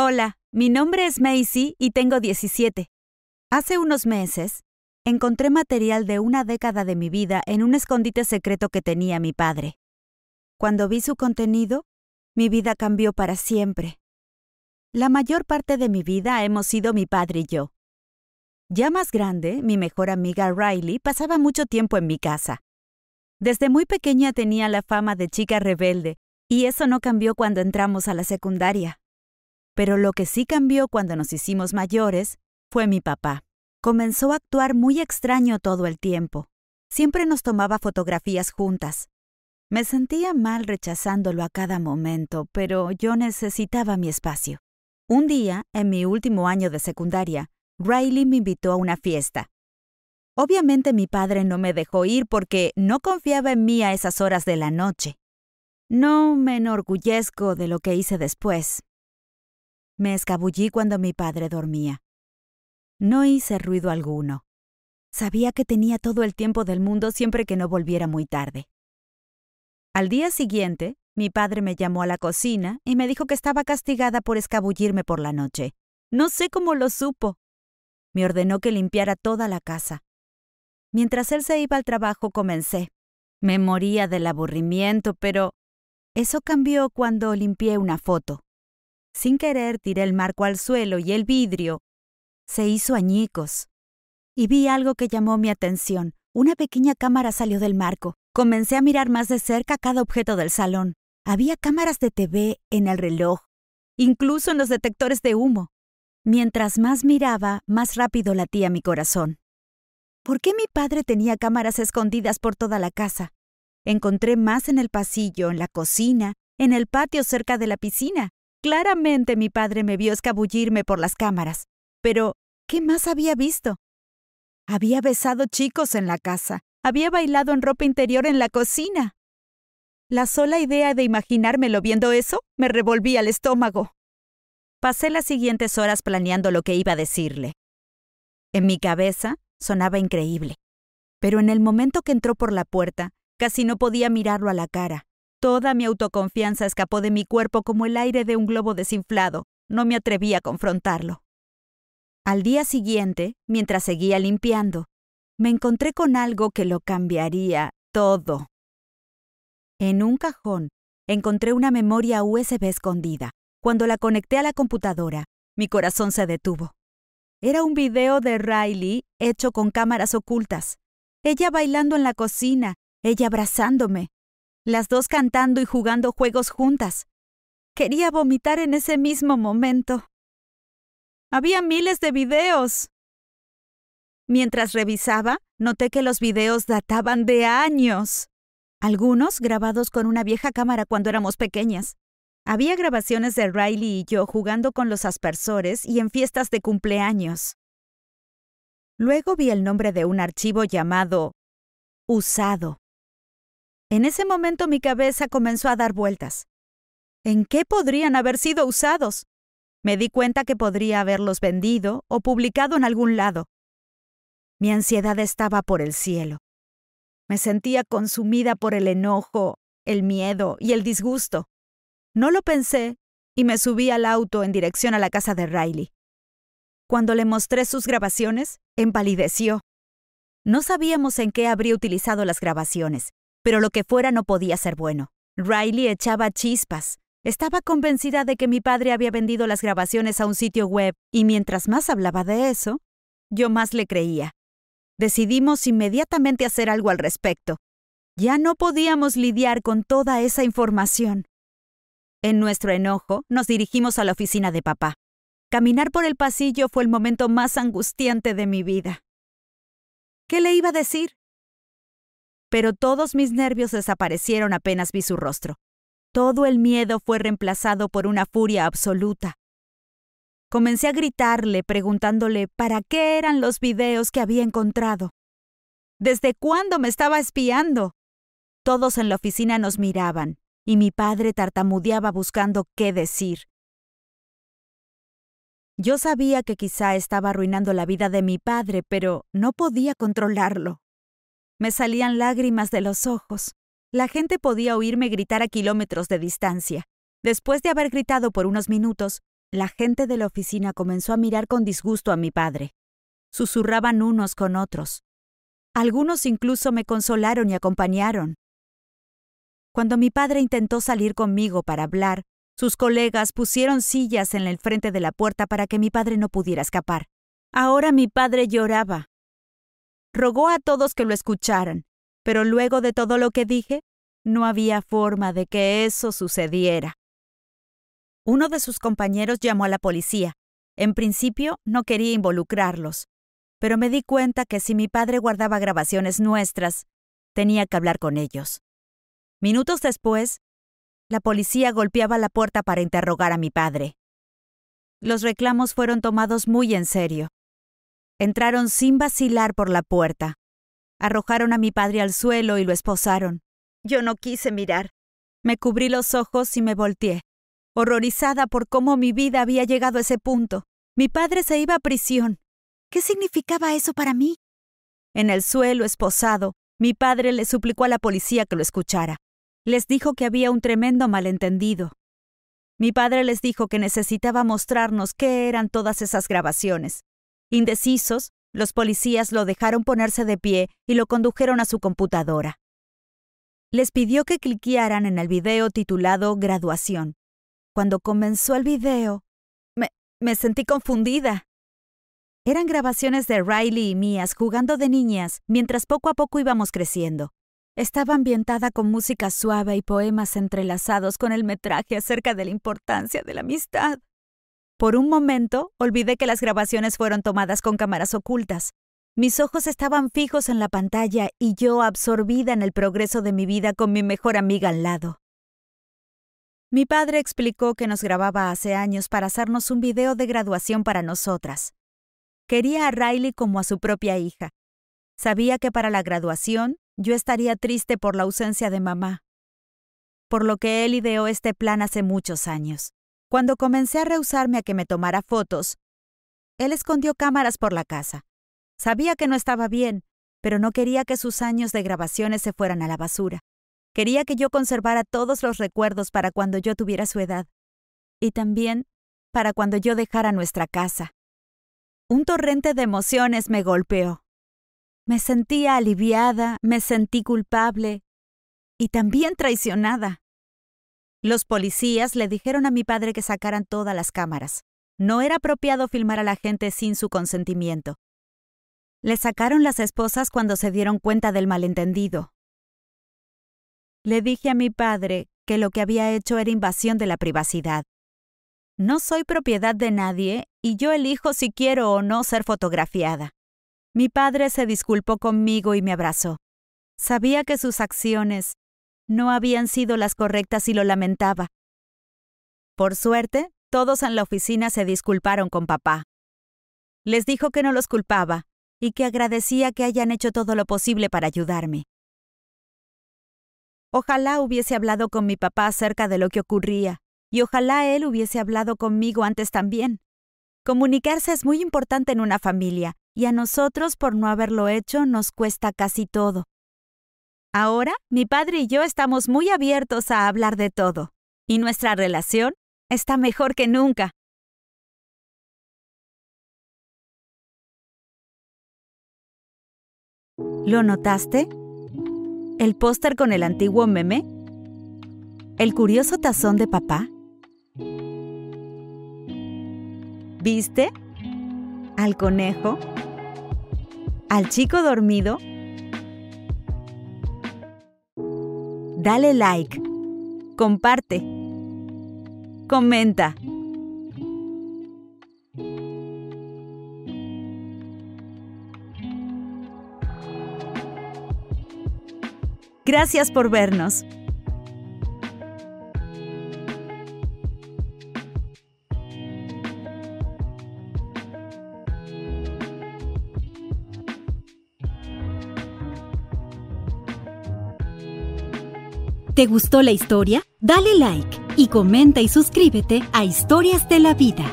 Hola, mi nombre es Macy y tengo 17. Hace unos meses, encontré material de una década de mi vida en un escondite secreto que tenía mi padre. Cuando vi su contenido, mi vida cambió para siempre. La mayor parte de mi vida hemos sido mi padre y yo. Ya más grande, mi mejor amiga Riley pasaba mucho tiempo en mi casa. Desde muy pequeña tenía la fama de chica rebelde, y eso no cambió cuando entramos a la secundaria. Pero lo que sí cambió cuando nos hicimos mayores fue mi papá. Comenzó a actuar muy extraño todo el tiempo. Siempre nos tomaba fotografías juntas. Me sentía mal rechazándolo a cada momento, pero yo necesitaba mi espacio. Un día, en mi último año de secundaria, Riley me invitó a una fiesta. Obviamente mi padre no me dejó ir porque no confiaba en mí a esas horas de la noche. No me enorgullezco de lo que hice después. Me escabullí cuando mi padre dormía. No hice ruido alguno. Sabía que tenía todo el tiempo del mundo siempre que no volviera muy tarde. Al día siguiente, mi padre me llamó a la cocina y me dijo que estaba castigada por escabullirme por la noche. No sé cómo lo supo. Me ordenó que limpiara toda la casa. Mientras él se iba al trabajo comencé. Me moría del aburrimiento, pero eso cambió cuando limpié una foto. Sin querer tiré el marco al suelo y el vidrio se hizo añicos. Y vi algo que llamó mi atención. Una pequeña cámara salió del marco. Comencé a mirar más de cerca cada objeto del salón. Había cámaras de TV en el reloj, incluso en los detectores de humo. Mientras más miraba, más rápido latía mi corazón. ¿Por qué mi padre tenía cámaras escondidas por toda la casa? Encontré más en el pasillo, en la cocina, en el patio cerca de la piscina. Claramente mi padre me vio escabullirme por las cámaras. Pero, ¿qué más había visto? Había besado chicos en la casa, había bailado en ropa interior en la cocina. La sola idea de imaginármelo viendo eso me revolvía el estómago. Pasé las siguientes horas planeando lo que iba a decirle. En mi cabeza sonaba increíble, pero en el momento que entró por la puerta, casi no podía mirarlo a la cara. Toda mi autoconfianza escapó de mi cuerpo como el aire de un globo desinflado. No me atreví a confrontarlo. Al día siguiente, mientras seguía limpiando, me encontré con algo que lo cambiaría todo. En un cajón encontré una memoria USB escondida. Cuando la conecté a la computadora, mi corazón se detuvo. Era un video de Riley hecho con cámaras ocultas. Ella bailando en la cocina, ella abrazándome, las dos cantando y jugando juegos juntas. Quería vomitar en ese mismo momento. Había miles de videos. Mientras revisaba, noté que los videos databan de años. Algunos grabados con una vieja cámara cuando éramos pequeñas. Había grabaciones de Riley y yo jugando con los aspersores y en fiestas de cumpleaños. Luego vi el nombre de un archivo llamado Usado. En ese momento mi cabeza comenzó a dar vueltas. ¿En qué podrían haber sido usados? Me di cuenta que podría haberlos vendido o publicado en algún lado. Mi ansiedad estaba por el cielo. Me sentía consumida por el enojo, el miedo y el disgusto. No lo pensé y me subí al auto en dirección a la casa de Riley. Cuando le mostré sus grabaciones, empalideció. No sabíamos en qué habría utilizado las grabaciones, pero lo que fuera no podía ser bueno. Riley echaba chispas, estaba convencida de que mi padre había vendido las grabaciones a un sitio web y mientras más hablaba de eso, yo más le creía. Decidimos inmediatamente hacer algo al respecto. Ya no podíamos lidiar con toda esa información. En nuestro enojo, nos dirigimos a la oficina de papá. Caminar por el pasillo fue el momento más angustiante de mi vida. ¿Qué le iba a decir? Pero todos mis nervios desaparecieron apenas vi su rostro. Todo el miedo fue reemplazado por una furia absoluta. Comencé a gritarle preguntándole para qué eran los videos que había encontrado. ¿Desde cuándo me estaba espiando? Todos en la oficina nos miraban, y mi padre tartamudeaba buscando qué decir. Yo sabía que quizá estaba arruinando la vida de mi padre, pero no podía controlarlo. Me salían lágrimas de los ojos. La gente podía oírme gritar a kilómetros de distancia. Después de haber gritado por unos minutos, la gente de la oficina comenzó a mirar con disgusto a mi padre. Susurraban unos con otros. Algunos incluso me consolaron y acompañaron. Cuando mi padre intentó salir conmigo para hablar, sus colegas pusieron sillas en el frente de la puerta para que mi padre no pudiera escapar. Ahora mi padre lloraba. Rogó a todos que lo escucharan, pero luego de todo lo que dije, no había forma de que eso sucediera. Uno de sus compañeros llamó a la policía. En principio no quería involucrarlos, pero me di cuenta que si mi padre guardaba grabaciones nuestras, tenía que hablar con ellos. Minutos después, la policía golpeaba la puerta para interrogar a mi padre. Los reclamos fueron tomados muy en serio. Entraron sin vacilar por la puerta. Arrojaron a mi padre al suelo y lo esposaron. Yo no quise mirar. Me cubrí los ojos y me volteé horrorizada por cómo mi vida había llegado a ese punto. Mi padre se iba a prisión. ¿Qué significaba eso para mí? En el suelo, esposado, mi padre le suplicó a la policía que lo escuchara. Les dijo que había un tremendo malentendido. Mi padre les dijo que necesitaba mostrarnos qué eran todas esas grabaciones. Indecisos, los policías lo dejaron ponerse de pie y lo condujeron a su computadora. Les pidió que cliquearan en el video titulado Graduación cuando comenzó el video, me, me sentí confundida. Eran grabaciones de Riley y mías jugando de niñas mientras poco a poco íbamos creciendo. Estaba ambientada con música suave y poemas entrelazados con el metraje acerca de la importancia de la amistad. Por un momento, olvidé que las grabaciones fueron tomadas con cámaras ocultas. Mis ojos estaban fijos en la pantalla y yo absorbida en el progreso de mi vida con mi mejor amiga al lado. Mi padre explicó que nos grababa hace años para hacernos un video de graduación para nosotras. Quería a Riley como a su propia hija. Sabía que para la graduación yo estaría triste por la ausencia de mamá. Por lo que él ideó este plan hace muchos años. Cuando comencé a rehusarme a que me tomara fotos, él escondió cámaras por la casa. Sabía que no estaba bien, pero no quería que sus años de grabaciones se fueran a la basura. Quería que yo conservara todos los recuerdos para cuando yo tuviera su edad. Y también para cuando yo dejara nuestra casa. Un torrente de emociones me golpeó. Me sentía aliviada, me sentí culpable y también traicionada. Los policías le dijeron a mi padre que sacaran todas las cámaras. No era apropiado filmar a la gente sin su consentimiento. Le sacaron las esposas cuando se dieron cuenta del malentendido. Le dije a mi padre que lo que había hecho era invasión de la privacidad. No soy propiedad de nadie y yo elijo si quiero o no ser fotografiada. Mi padre se disculpó conmigo y me abrazó. Sabía que sus acciones no habían sido las correctas y lo lamentaba. Por suerte, todos en la oficina se disculparon con papá. Les dijo que no los culpaba y que agradecía que hayan hecho todo lo posible para ayudarme. Ojalá hubiese hablado con mi papá acerca de lo que ocurría, y ojalá él hubiese hablado conmigo antes también. Comunicarse es muy importante en una familia, y a nosotros, por no haberlo hecho, nos cuesta casi todo. Ahora, mi padre y yo estamos muy abiertos a hablar de todo, y nuestra relación está mejor que nunca. ¿Lo notaste? ¿El póster con el antiguo meme? ¿El curioso tazón de papá? ¿Viste? ¿Al conejo? ¿Al chico dormido? Dale like, comparte, comenta. Gracias por vernos. ¿Te gustó la historia? Dale like y comenta y suscríbete a Historias de la Vida.